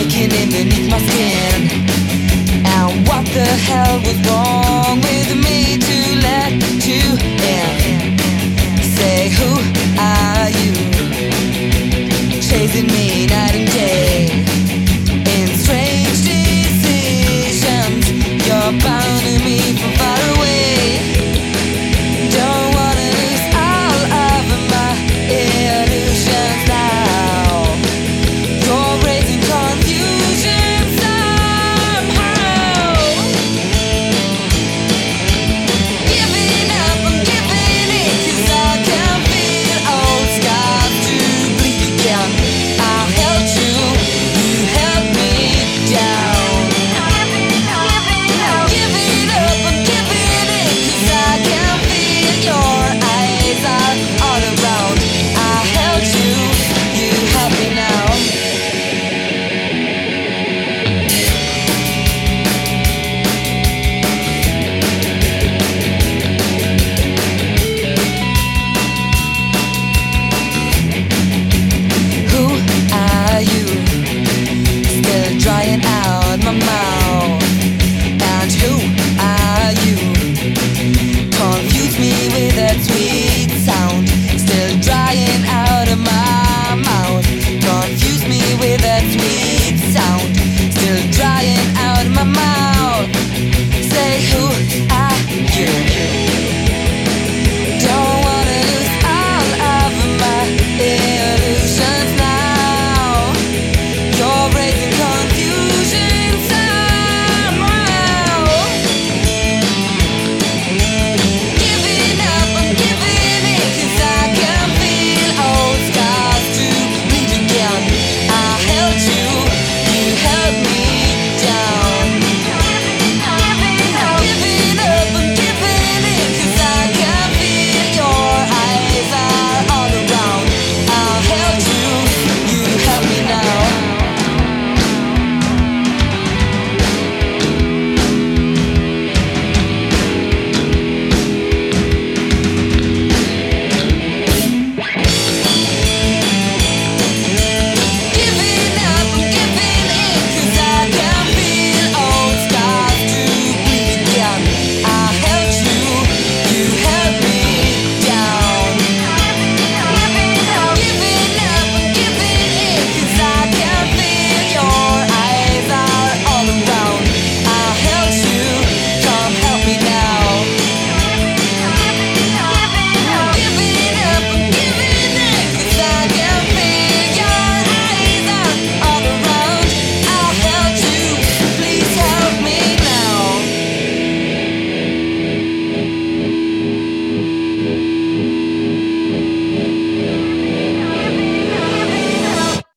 breaking in beneath my skin. And what the hell was wrong with me?